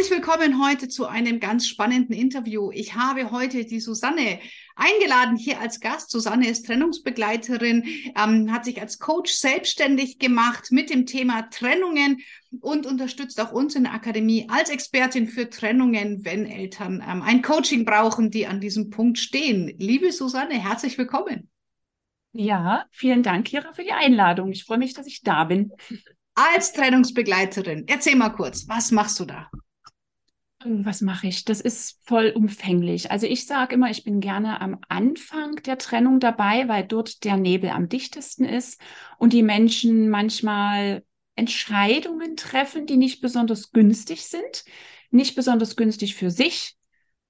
Herzlich willkommen heute zu einem ganz spannenden Interview. Ich habe heute die Susanne eingeladen hier als Gast. Susanne ist Trennungsbegleiterin, ähm, hat sich als Coach selbstständig gemacht mit dem Thema Trennungen und unterstützt auch uns in der Akademie als Expertin für Trennungen, wenn Eltern ähm, ein Coaching brauchen, die an diesem Punkt stehen. Liebe Susanne, herzlich willkommen. Ja, vielen Dank, Kira, für die Einladung. Ich freue mich, dass ich da bin. Als Trennungsbegleiterin, erzähl mal kurz, was machst du da? Was mache ich? Das ist vollumfänglich. Also ich sage immer, ich bin gerne am Anfang der Trennung dabei, weil dort der Nebel am dichtesten ist und die Menschen manchmal Entscheidungen treffen, die nicht besonders günstig sind, nicht besonders günstig für sich,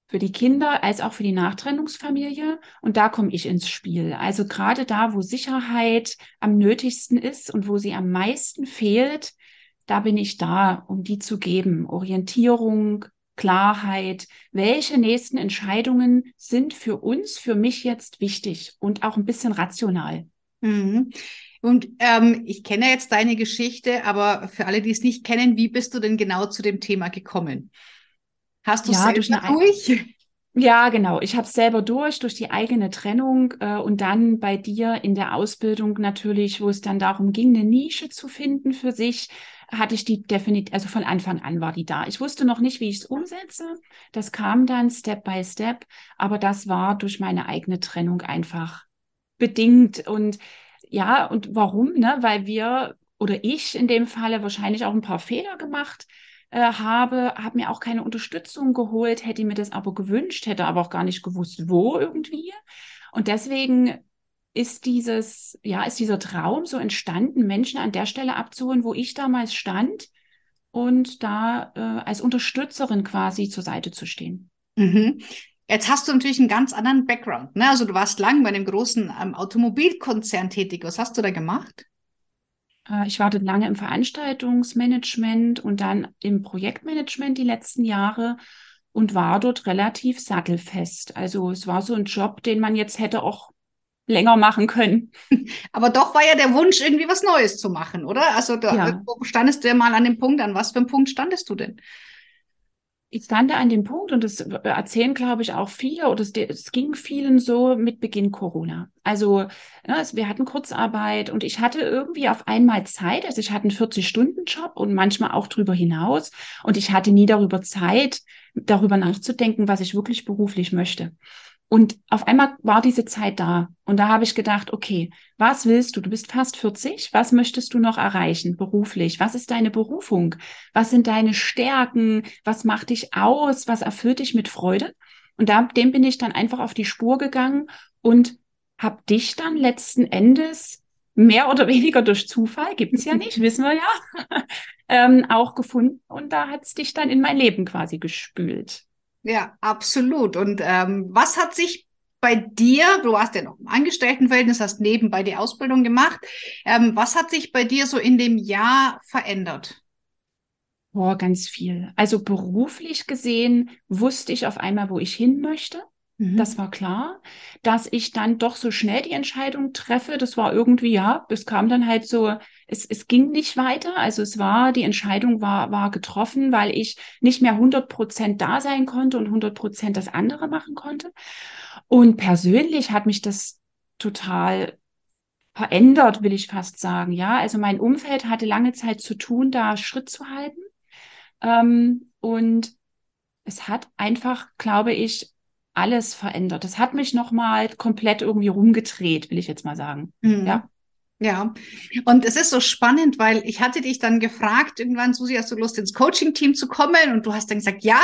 für die Kinder als auch für die Nachtrennungsfamilie. Und da komme ich ins Spiel. Also gerade da, wo Sicherheit am nötigsten ist und wo sie am meisten fehlt, da bin ich da, um die zu geben. Orientierung, Klarheit, welche nächsten Entscheidungen sind für uns, für mich jetzt wichtig und auch ein bisschen rational. Mhm. Und ähm, ich kenne jetzt deine Geschichte, aber für alle, die es nicht kennen, wie bist du denn genau zu dem Thema gekommen? Hast du ja, durch, durch? Ja, genau. Ich habe es selber durch, durch die eigene Trennung äh, und dann bei dir in der Ausbildung natürlich, wo es dann darum ging, eine Nische zu finden für sich, hatte ich die definitiv, also von Anfang an war die da. Ich wusste noch nicht, wie ich es umsetze. Das kam dann Step by Step, aber das war durch meine eigene Trennung einfach bedingt. Und ja, und warum? Ne? Weil wir oder ich in dem Falle wahrscheinlich auch ein paar Fehler gemacht äh, habe, habe mir auch keine Unterstützung geholt, hätte mir das aber gewünscht, hätte aber auch gar nicht gewusst, wo irgendwie. Und deswegen ist dieses, ja, ist dieser Traum so entstanden, Menschen an der Stelle abzuholen, wo ich damals stand und da äh, als Unterstützerin quasi zur Seite zu stehen. Mhm. Jetzt hast du natürlich einen ganz anderen Background. Ne? Also du warst lang bei einem großen ähm, Automobilkonzern tätig. Was hast du da gemacht? Äh, ich war dort lange im Veranstaltungsmanagement und dann im Projektmanagement die letzten Jahre und war dort relativ sattelfest. Also es war so ein Job, den man jetzt hätte auch länger machen können. Aber doch war ja der Wunsch, irgendwie was Neues zu machen, oder? Also da ja. standest du ja mal an dem Punkt, an was für einem Punkt standest du denn? Ich stand an dem Punkt, und das erzählen, glaube ich, auch viele, oder es, es ging vielen so mit Beginn Corona. Also ja, es, wir hatten Kurzarbeit und ich hatte irgendwie auf einmal Zeit. Also ich hatte einen 40-Stunden-Job und manchmal auch drüber hinaus. Und ich hatte nie darüber Zeit, darüber nachzudenken, was ich wirklich beruflich möchte. Und auf einmal war diese Zeit da. Und da habe ich gedacht, okay, was willst du? Du bist fast 40. Was möchtest du noch erreichen beruflich? Was ist deine Berufung? Was sind deine Stärken? Was macht dich aus? Was erfüllt dich mit Freude? Und da, dem bin ich dann einfach auf die Spur gegangen und habe dich dann letzten Endes mehr oder weniger durch Zufall, gibt's ja nicht, wissen wir ja, ähm, auch gefunden. Und da hat's dich dann in mein Leben quasi gespült. Ja, absolut. Und ähm, was hat sich bei dir, du warst ja noch im Angestelltenverhältnis, hast nebenbei die Ausbildung gemacht. Ähm, was hat sich bei dir so in dem Jahr verändert? Boah, ganz viel. Also beruflich gesehen wusste ich auf einmal, wo ich hin möchte. Mhm. Das war klar. Dass ich dann doch so schnell die Entscheidung treffe, das war irgendwie, ja, es kam dann halt so, es, es ging nicht weiter. Also es war, die Entscheidung war, war getroffen, weil ich nicht mehr 100 Prozent da sein konnte und 100 Prozent das andere machen konnte. Und persönlich hat mich das total verändert, will ich fast sagen. Ja, also mein Umfeld hatte lange Zeit zu tun, da Schritt zu halten. Ähm, und es hat einfach, glaube ich, alles verändert. Das hat mich nochmal komplett irgendwie rumgedreht, will ich jetzt mal sagen. Mhm. Ja. Ja, und es ist so spannend, weil ich hatte dich dann gefragt, irgendwann, Susi, hast du Lust ins Coaching-Team zu kommen? Und du hast dann gesagt, ja,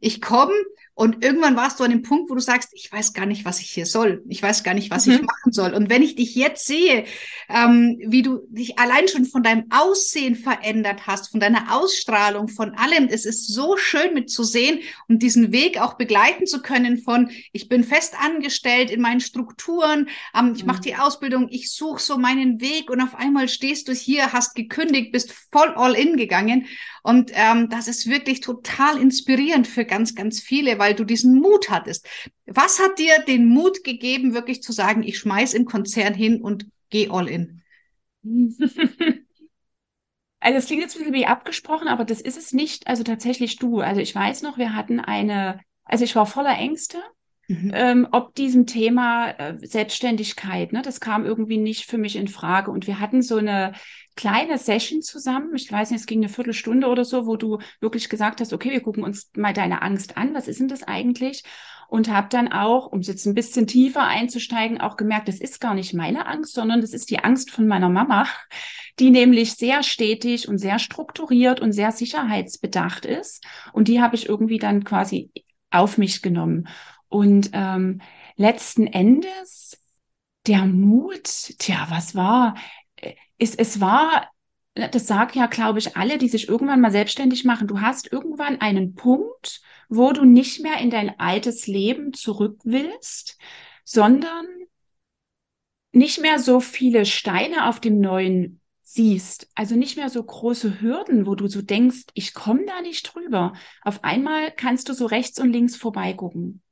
ich komme. Und irgendwann warst du an dem Punkt, wo du sagst, ich weiß gar nicht, was ich hier soll. Ich weiß gar nicht, was mhm. ich machen soll. Und wenn ich dich jetzt sehe, ähm, wie du dich allein schon von deinem Aussehen verändert hast, von deiner Ausstrahlung, von allem, es ist so schön mitzusehen und diesen Weg auch begleiten zu können von, ich bin fest angestellt in meinen Strukturen, ähm, ich mhm. mache die Ausbildung, ich suche so meinen Weg und auf einmal stehst du hier, hast gekündigt, bist voll all in gegangen. Und ähm, das ist wirklich total inspirierend für ganz, ganz viele, weil du diesen Mut hattest. Was hat dir den Mut gegeben, wirklich zu sagen, ich schmeiß im Konzern hin und geh all in? Also es klingt jetzt ein bisschen wie abgesprochen, aber das ist es nicht. Also tatsächlich du. Also ich weiß noch, wir hatten eine, also ich war voller Ängste Mhm. Ähm, ob diesem Thema äh, Selbstständigkeit, ne, das kam irgendwie nicht für mich in Frage. Und wir hatten so eine kleine Session zusammen, ich weiß nicht, es ging eine Viertelstunde oder so, wo du wirklich gesagt hast, okay, wir gucken uns mal deine Angst an, was ist denn das eigentlich? Und habe dann auch, um jetzt ein bisschen tiefer einzusteigen, auch gemerkt, das ist gar nicht meine Angst, sondern das ist die Angst von meiner Mama, die nämlich sehr stetig und sehr strukturiert und sehr sicherheitsbedacht ist. Und die habe ich irgendwie dann quasi auf mich genommen. Und ähm, letzten Endes der Mut, tja, was war? Es, es war, das sagen ja, glaube ich, alle, die sich irgendwann mal selbstständig machen. Du hast irgendwann einen Punkt, wo du nicht mehr in dein altes Leben zurück willst, sondern nicht mehr so viele Steine auf dem neuen siehst, also nicht mehr so große Hürden, wo du so denkst, ich komme da nicht drüber. Auf einmal kannst du so rechts und links vorbeigucken.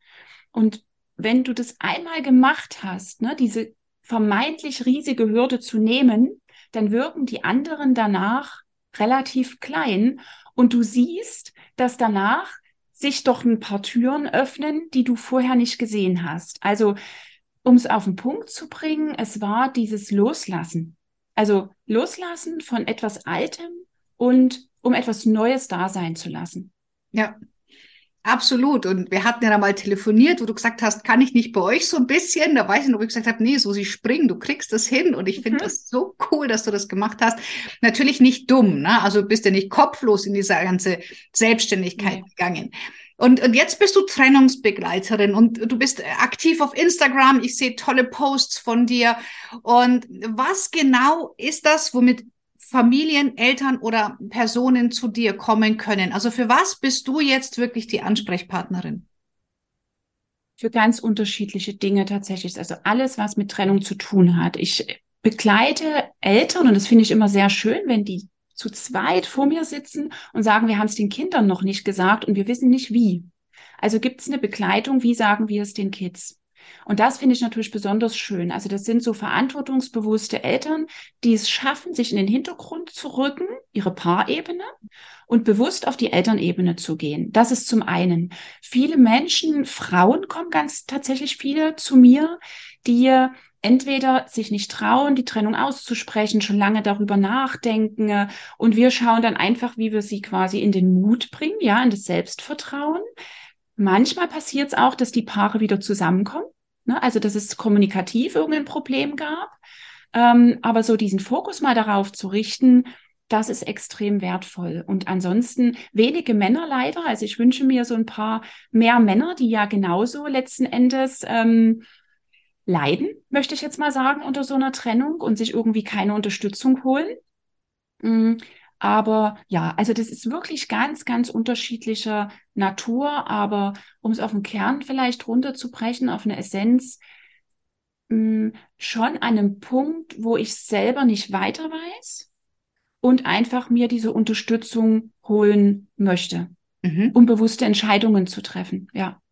Und wenn du das einmal gemacht hast, ne, diese vermeintlich riesige Hürde zu nehmen, dann wirken die anderen danach relativ klein und du siehst, dass danach sich doch ein paar Türen öffnen, die du vorher nicht gesehen hast. Also, um es auf den Punkt zu bringen, es war dieses Loslassen. Also Loslassen von etwas Altem und um etwas Neues da sein zu lassen. Ja, Absolut. Und wir hatten ja da mal telefoniert, wo du gesagt hast, kann ich nicht bei euch so ein bisschen? Da weiß ich noch, wo ich gesagt habe, nee, so sie springen, du kriegst das hin. Und ich finde mhm. das so cool, dass du das gemacht hast. Natürlich nicht dumm, ne? Also bist du nicht kopflos in diese ganze Selbstständigkeit nee. gegangen. Und, und jetzt bist du Trennungsbegleiterin und du bist aktiv auf Instagram. Ich sehe tolle Posts von dir. Und was genau ist das, womit Familien, Eltern oder Personen zu dir kommen können? Also für was bist du jetzt wirklich die Ansprechpartnerin? Für ganz unterschiedliche Dinge tatsächlich. Also alles, was mit Trennung zu tun hat. Ich begleite Eltern und das finde ich immer sehr schön, wenn die zu zweit vor mir sitzen und sagen, wir haben es den Kindern noch nicht gesagt und wir wissen nicht wie. Also gibt es eine Begleitung, wie sagen wir es den Kids? Und das finde ich natürlich besonders schön. Also das sind so verantwortungsbewusste Eltern, die es schaffen, sich in den Hintergrund zu rücken, ihre Paarebene und bewusst auf die Elternebene zu gehen. Das ist zum einen. Viele Menschen, Frauen kommen ganz tatsächlich viele zu mir, die entweder sich nicht trauen, die Trennung auszusprechen, schon lange darüber nachdenken und wir schauen dann einfach, wie wir sie quasi in den Mut bringen, ja, in das Selbstvertrauen. Manchmal passiert es auch, dass die Paare wieder zusammenkommen Ne? Also, dass es kommunikativ irgendein Problem gab. Ähm, aber so diesen Fokus mal darauf zu richten, das ist extrem wertvoll. Und ansonsten wenige Männer leider. Also ich wünsche mir so ein paar mehr Männer, die ja genauso letzten Endes ähm, leiden, möchte ich jetzt mal sagen, unter so einer Trennung und sich irgendwie keine Unterstützung holen. Mm, aber ja, also das ist wirklich ganz, ganz unterschiedlicher Natur. Aber um es auf den Kern vielleicht runterzubrechen, auf eine Essenz, mh, hm, schon an einem Punkt, wo ich selber nicht weiter weiß und einfach mir diese Unterstützung holen möchte, mhm. um bewusste Entscheidungen zu treffen. Ja.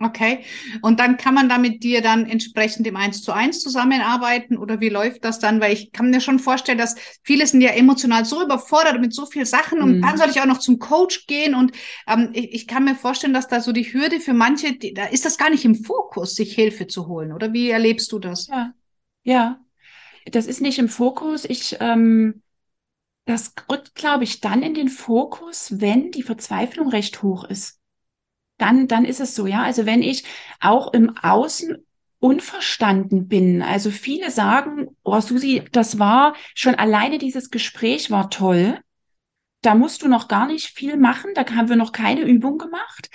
Okay. Und dann kann man da mit dir dann entsprechend im Eins zu eins zusammenarbeiten oder wie läuft das dann? Weil ich kann mir schon vorstellen, dass viele sind ja emotional so überfordert mit so viel Sachen und mhm. dann soll ich auch noch zum Coach gehen und ähm, ich, ich, kann mir vorstellen, dass da so die Hürde für manche, die, da ist das gar nicht im Fokus, sich Hilfe zu holen. Oder wie erlebst du das? Ja, ja. Das ist nicht im Fokus. Ich, ähm, das rückt, glaube ich, dann in den Fokus, wenn die Verzweiflung recht hoch ist dann, dann ist es so, ja. Also wenn ich auch im Außen unverstanden bin. Also viele sagen, oh Susi, das war schon alleine dieses Gespräch war toll. Da musst du noch gar nicht viel machen. Da haben wir noch keine Übung gemacht.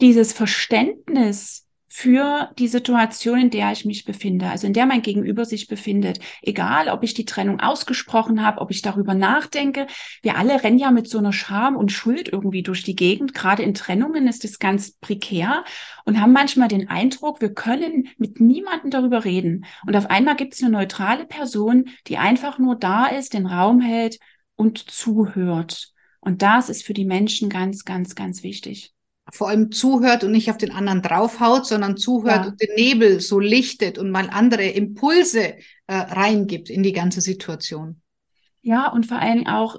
dieses Verständnis für die Situation, in der ich mich befinde, also in der mein Gegenüber sich befindet. Egal, ob ich die Trennung ausgesprochen habe, ob ich darüber nachdenke. Wir alle rennen ja mit so einer Scham und Schuld irgendwie durch die Gegend. Gerade in Trennungen ist es ganz prekär und haben manchmal den Eindruck, wir können mit niemandem darüber reden. Und auf einmal gibt es eine neutrale Person, die einfach nur da ist, den Raum hält und zuhört. Und das ist für die Menschen ganz, ganz, ganz wichtig vor allem zuhört und nicht auf den anderen draufhaut, sondern zuhört ja. und den Nebel so lichtet und mal andere Impulse äh, reingibt in die ganze Situation. Ja, und vor allem auch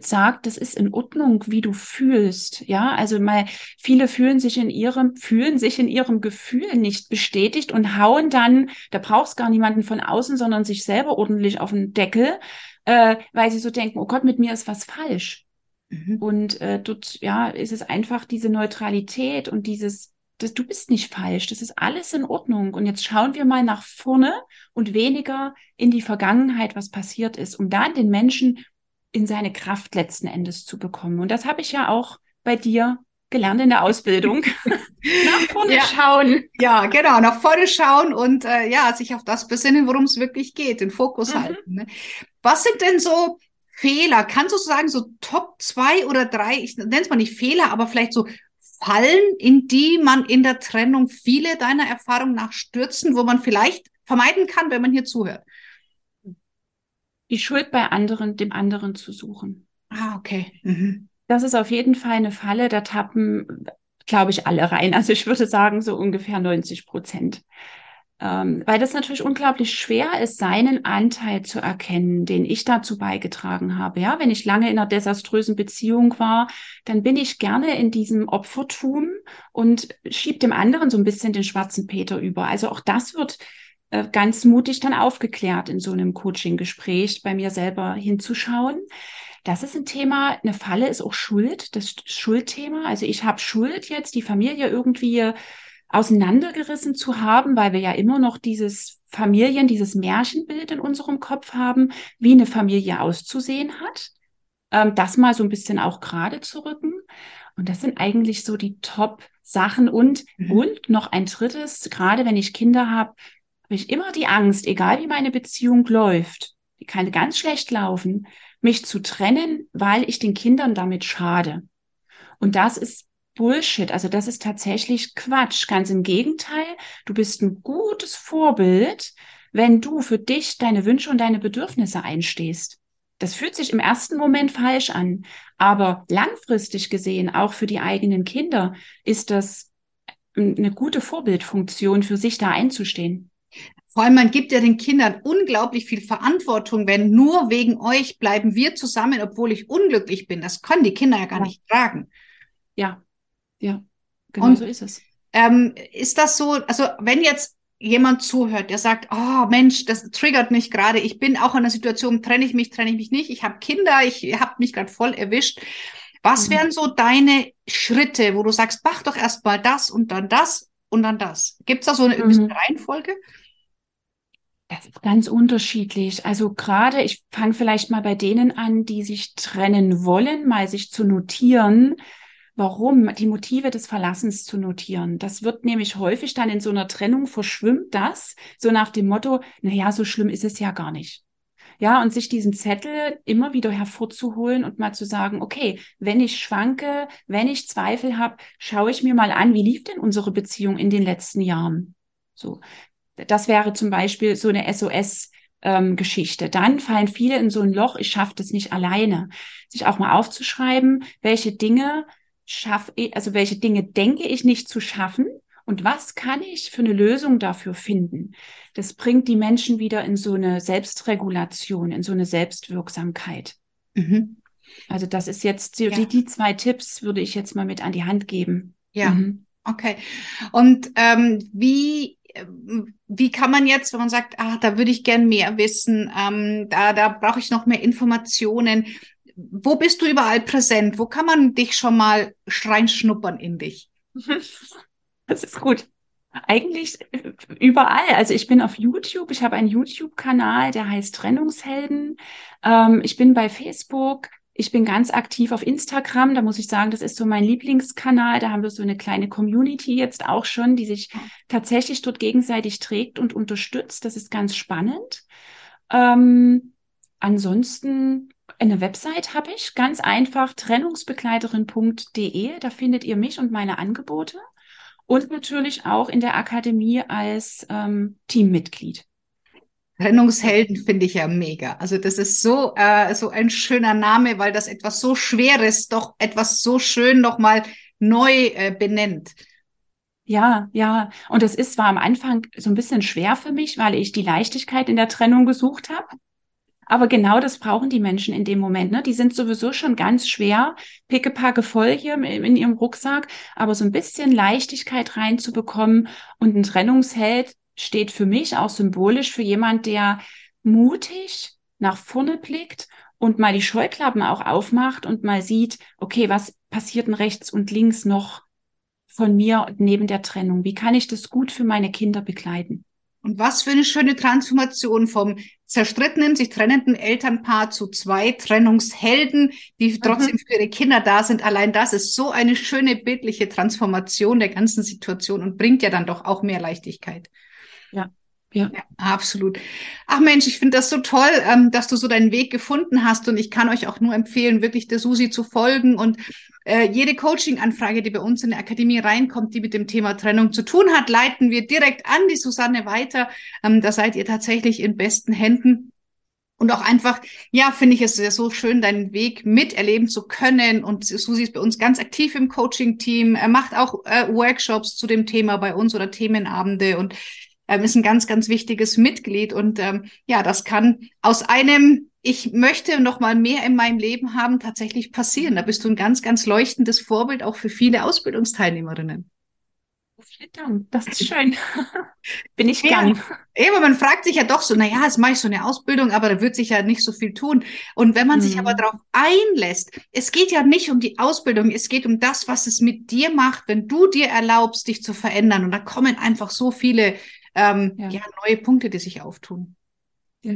sagt, das ist in Ordnung, wie du fühlst. Ja, also mal viele fühlen sich in ihrem, fühlen sich in ihrem Gefühl nicht bestätigt und hauen dann, da brauchst gar niemanden von außen, sondern sich selber ordentlich auf den Deckel, äh, weil sie so denken, oh Gott, mit mir ist was falsch. Mhm. Und äh, dort ja ist es einfach diese Neutralität und dieses, das, du bist nicht falsch, das ist alles in Ordnung. Und jetzt schauen wir mal nach vorne und weniger in die Vergangenheit, was passiert ist, um dann den Menschen in seine Kraft letzten Endes zu bekommen. Und das habe ich ja auch bei dir gelernt in der Ausbildung. nach vorne ja. schauen. Ja, genau, nach vorne schauen und äh, ja, sich auf das besinnen, worum es wirklich geht, den Fokus mhm. halten. Ne? Was sind denn so Fehler, kannst du sagen, so Top zwei oder drei, ich nenne es mal nicht Fehler, aber vielleicht so Fallen, in die man in der Trennung viele deiner Erfahrung nach stürzen, wo man vielleicht vermeiden kann, wenn man hier zuhört? Die Schuld bei anderen, dem anderen zu suchen. Ah, okay. Mhm. Das ist auf jeden Fall eine Falle, da tappen, glaube ich, alle rein. Also ich würde sagen, so ungefähr 90 Prozent. Ähm, weil das natürlich unglaublich schwer ist, seinen Anteil zu erkennen, den ich dazu beigetragen habe. Ja, wenn ich lange in einer desaströsen Beziehung war, dann bin ich gerne in diesem Opfertum und schieb dem anderen so ein bisschen den schwarzen Peter über. Also auch das wird äh, ganz mutig dann aufgeklärt in so einem Coaching-Gespräch, bei mir selber hinzuschauen. Das ist ein Thema, eine Falle ist auch Schuld, das Schuldthema. Also ich habe Schuld jetzt, die Familie irgendwie auseinandergerissen zu haben, weil wir ja immer noch dieses Familien, dieses Märchenbild in unserem Kopf haben, wie eine Familie auszusehen hat. Ähm, das mal so ein bisschen auch gerade zu rücken. Und das sind eigentlich so die Top-Sachen. Und, mhm. und noch ein drittes, gerade wenn ich Kinder habe, habe ich immer die Angst, egal wie meine Beziehung läuft, die kann ganz schlecht laufen, mich zu trennen, weil ich den Kindern damit schade. Und das ist Bullshit. Also das ist tatsächlich Quatsch. Ganz im Gegenteil, du bist ein gutes Vorbild, wenn du für dich deine Wünsche und deine Bedürfnisse einstehst. Das fühlt sich im ersten Moment falsch an, aber langfristig gesehen, auch für die eigenen Kinder, ist das eine gute Vorbildfunktion, für sich da einzustehen. Vor allem, man gibt ja den Kindern unglaublich viel Verantwortung, wenn nur wegen euch bleiben wir zusammen, obwohl ich unglücklich bin. Das können die Kinder ja gar ja. nicht tragen. Ja, ja, genau Und, so ist es. Ähm, ist das so, also wenn jetzt jemand zuhört, der sagt, oh Mensch, das triggert mich gerade, ich bin auch in einer Situation, trenne ich mich, trenne ich mich nicht, ich habe Kinder, ich habe mich gerade voll erwischt. Was mhm. wären so deine Schritte, wo du sagst, mach doch erst mal das und dann das und dann das? Gibt es da so eine mhm. Reihenfolge? Das ist ganz unterschiedlich. Also gerade, ich fange vielleicht mal bei denen an, die sich trennen wollen, mal sich zu notieren, warum, die Motive des Verlassens zu notieren. Das wird nämlich häufig dann in so einer Trennung verschwimmt das, so nach dem Motto, na ja, so schlimm ist es ja gar nicht. Ja, und sich diesen Zettel immer wieder hervorzuholen und mal zu sagen, okay, wenn ich schwanke, wenn ich Zweifel habe, schaue ich mir mal an, wie lief denn unsere Beziehung in den letzten Jahren? So, das wäre zum Beispiel so eine SOS ähm, Geschichte. Dann fallen viele in so ein Loch, ich schaffe das nicht alleine. Sich auch mal aufzuschreiben, welche Dinge schaffe ich, also welche Dinge denke ich nicht zu schaffen und was kann ich für eine Lösung dafür finden? Das bringt die Menschen wieder in so eine Selbstregulation, in so eine Selbstwirksamkeit. Mhm. Also das ist jetzt die, ja. die, zwei Tipps würde ich jetzt mal mit an die Hand geben. Ja, mhm. okay. Und ähm, wie wie kann man jetzt, wenn man sagt, ah, da würde ich gern mehr wissen, ähm, da, da brauche ich noch mehr Informationen, wo bist du überall präsent? Wo kann man dich schon mal reinschnuppern in dich? Das ist gut. Eigentlich überall. Also ich bin auf YouTube. Ich habe einen YouTube-Kanal, der heißt Trennungshelden. Ähm, ich bin bei Facebook. Ich bin ganz aktiv auf Instagram. Da muss ich sagen, das ist so mein Lieblingskanal. Da haben wir so eine kleine Community jetzt auch schon, die sich tatsächlich dort gegenseitig trägt und unterstützt. Das ist ganz spannend. Ähm, ansonsten eine Website habe ich, ganz einfach trennungsbegleiterin.de. Da findet ihr mich und meine Angebote. Und natürlich auch in der Akademie als ähm, Teammitglied. Trennungshelden finde ich ja mega. Also das ist so äh, so ein schöner Name, weil das etwas so Schweres doch etwas so schön nochmal neu äh, benennt. Ja, ja. Und es ist zwar am Anfang so ein bisschen schwer für mich, weil ich die Leichtigkeit in der Trennung gesucht habe. Aber genau das brauchen die Menschen in dem Moment. Ne? Die sind sowieso schon ganz schwer, pickepacke voll hier in, ihrem Rucksack. Aber so ein bisschen Leichtigkeit reinzubekommen und ein Trennungsheld steht für mich auch symbolisch für jemand, der mutig nach vorne blickt und mal die Scheuklappen auch aufmacht und mal sieht, okay, was passiert denn rechts und links noch von mir neben der Trennung? Wie kann ich das gut für meine Kinder begleiten? Und was für eine schöne Transformation vom zerstrittenen, sich trennenden Elternpaar zu zwei Trennungshelden, die mhm. trotzdem für ihre Kinder da sind. Allein das ist so eine schöne bildliche Transformation der ganzen Situation und bringt ja dann doch auch mehr Leichtigkeit. Ja. Ja. ja, absolut. Ach Mensch, ich finde das so toll, ähm, dass du so deinen Weg gefunden hast und ich kann euch auch nur empfehlen, wirklich der Susi zu folgen und äh, jede Coaching-Anfrage, die bei uns in der Akademie reinkommt, die mit dem Thema Trennung zu tun hat, leiten wir direkt an die Susanne weiter. Ähm, da seid ihr tatsächlich in besten Händen. Und auch einfach, ja, finde ich es sehr so schön, deinen Weg miterleben zu können. Und Susi ist bei uns ganz aktiv im Coaching-Team. Er macht auch äh, Workshops zu dem Thema bei uns oder Themenabende und ähm, ist ein ganz, ganz wichtiges Mitglied. Und ähm, ja, das kann aus einem, ich möchte noch mal mehr in meinem Leben haben, tatsächlich passieren. Da bist du ein ganz, ganz leuchtendes Vorbild auch für viele Ausbildungsteilnehmerinnen. Vielen Dank, das ist schön. Bin ich gern. Ja, aber man fragt sich ja doch so, na ja, jetzt mache ich so eine Ausbildung, aber da wird sich ja nicht so viel tun. Und wenn man mhm. sich aber darauf einlässt, es geht ja nicht um die Ausbildung, es geht um das, was es mit dir macht, wenn du dir erlaubst, dich zu verändern. Und da kommen einfach so viele ähm, ja. ja. neue Punkte, die sich auftun. Ja.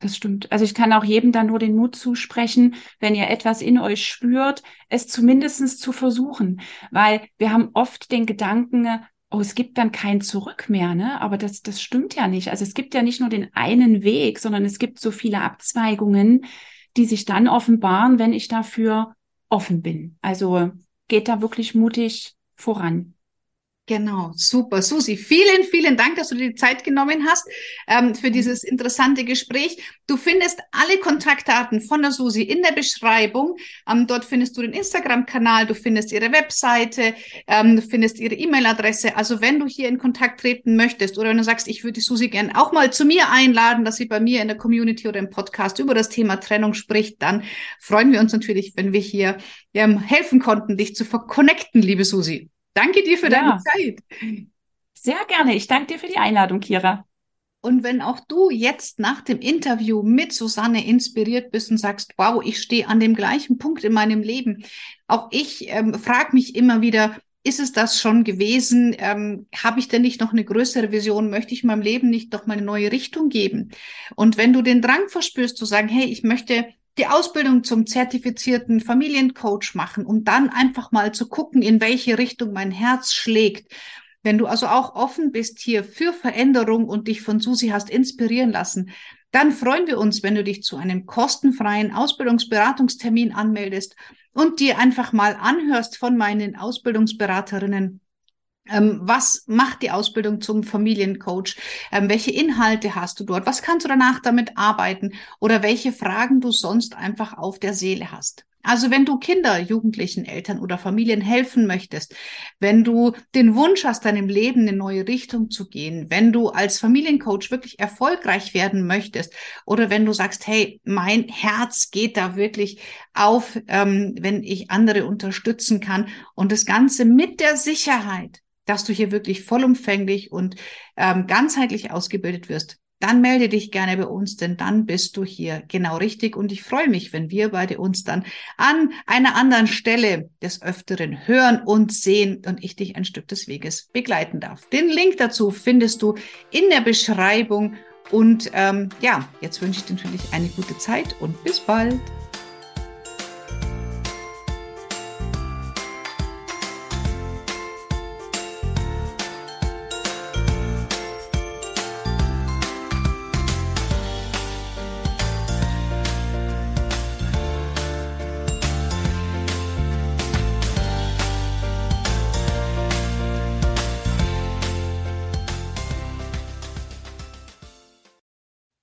Das stimmt. Also ich kann auch jedem dann nur den Mut zusprechen, wenn ihr etwas in euch spürt, es zumindestens zu versuchen. Weil wir haben oft den Gedanken, oh, es gibt dann kein Zurück mehr, ne? Aber das, das stimmt ja nicht. Also es gibt ja nicht nur den einen Weg, sondern es gibt so viele Abzweigungen, die sich dann offenbaren, wenn ich dafür offen bin. Also geht da wirklich mutig voran. Genau, super. Susi, vielen, vielen Dank, dass du dir die Zeit genommen hast ähm, für mhm. dieses interessante Gespräch. Du findest alle Kontaktdaten von der Susi in der Beschreibung. Ähm, dort findest du den Instagram-Kanal, du findest ihre Webseite, ähm, du findest ihre E-Mail-Adresse. Also wenn du hier in Kontakt treten möchtest oder wenn du sagst, ich würde die Susi gern auch mal zu mir einladen, dass sie bei mir in der Community oder im Podcast über das Thema Trennung spricht, dann freuen wir uns natürlich, wenn wir hier ähm, helfen konnten, dich zu verconnecten, liebe Susi. Danke dir für ja. deine Zeit. Sehr gerne. Ich danke dir für die Einladung, Kira. Und wenn auch du jetzt nach dem Interview mit Susanne inspiriert bist und sagst, wow, ich stehe an dem gleichen Punkt in meinem Leben. Auch ich ähm, frage mich immer wieder, ist es das schon gewesen? Ähm, Habe ich denn nicht noch eine größere Vision? Möchte ich meinem Leben nicht noch mal eine neue Richtung geben? Und wenn du den Drang verspürst zu sagen, hey, ich möchte die Ausbildung zum zertifizierten Familiencoach machen, um dann einfach mal zu gucken, in welche Richtung mein Herz schlägt. Wenn du also auch offen bist hier für Veränderung und dich von Susi hast inspirieren lassen, dann freuen wir uns, wenn du dich zu einem kostenfreien Ausbildungsberatungstermin anmeldest und dir einfach mal anhörst von meinen Ausbildungsberaterinnen, was macht die Ausbildung zum Familiencoach? Ähm, welche Inhalte hast du dort? Was kannst du danach damit arbeiten? Oder welche Fragen du sonst einfach auf der Seele hast? Also wenn du Kinder, Jugendlichen, Eltern oder Familien helfen möchtest, wenn du den Wunsch hast, deinem Leben eine neue Richtung zu gehen, wenn du als Familiencoach wirklich erfolgreich werden möchtest oder wenn du sagst, hey, mein Herz geht da wirklich auf, ähm, wenn ich andere unterstützen kann und das Ganze mit der Sicherheit, dass du hier wirklich vollumfänglich und ähm, ganzheitlich ausgebildet wirst, dann melde dich gerne bei uns, denn dann bist du hier genau richtig. Und ich freue mich, wenn wir beide uns dann an einer anderen Stelle des Öfteren hören und sehen und ich dich ein Stück des Weges begleiten darf. Den Link dazu findest du in der Beschreibung. Und ähm, ja, jetzt wünsche ich dir natürlich eine gute Zeit und bis bald.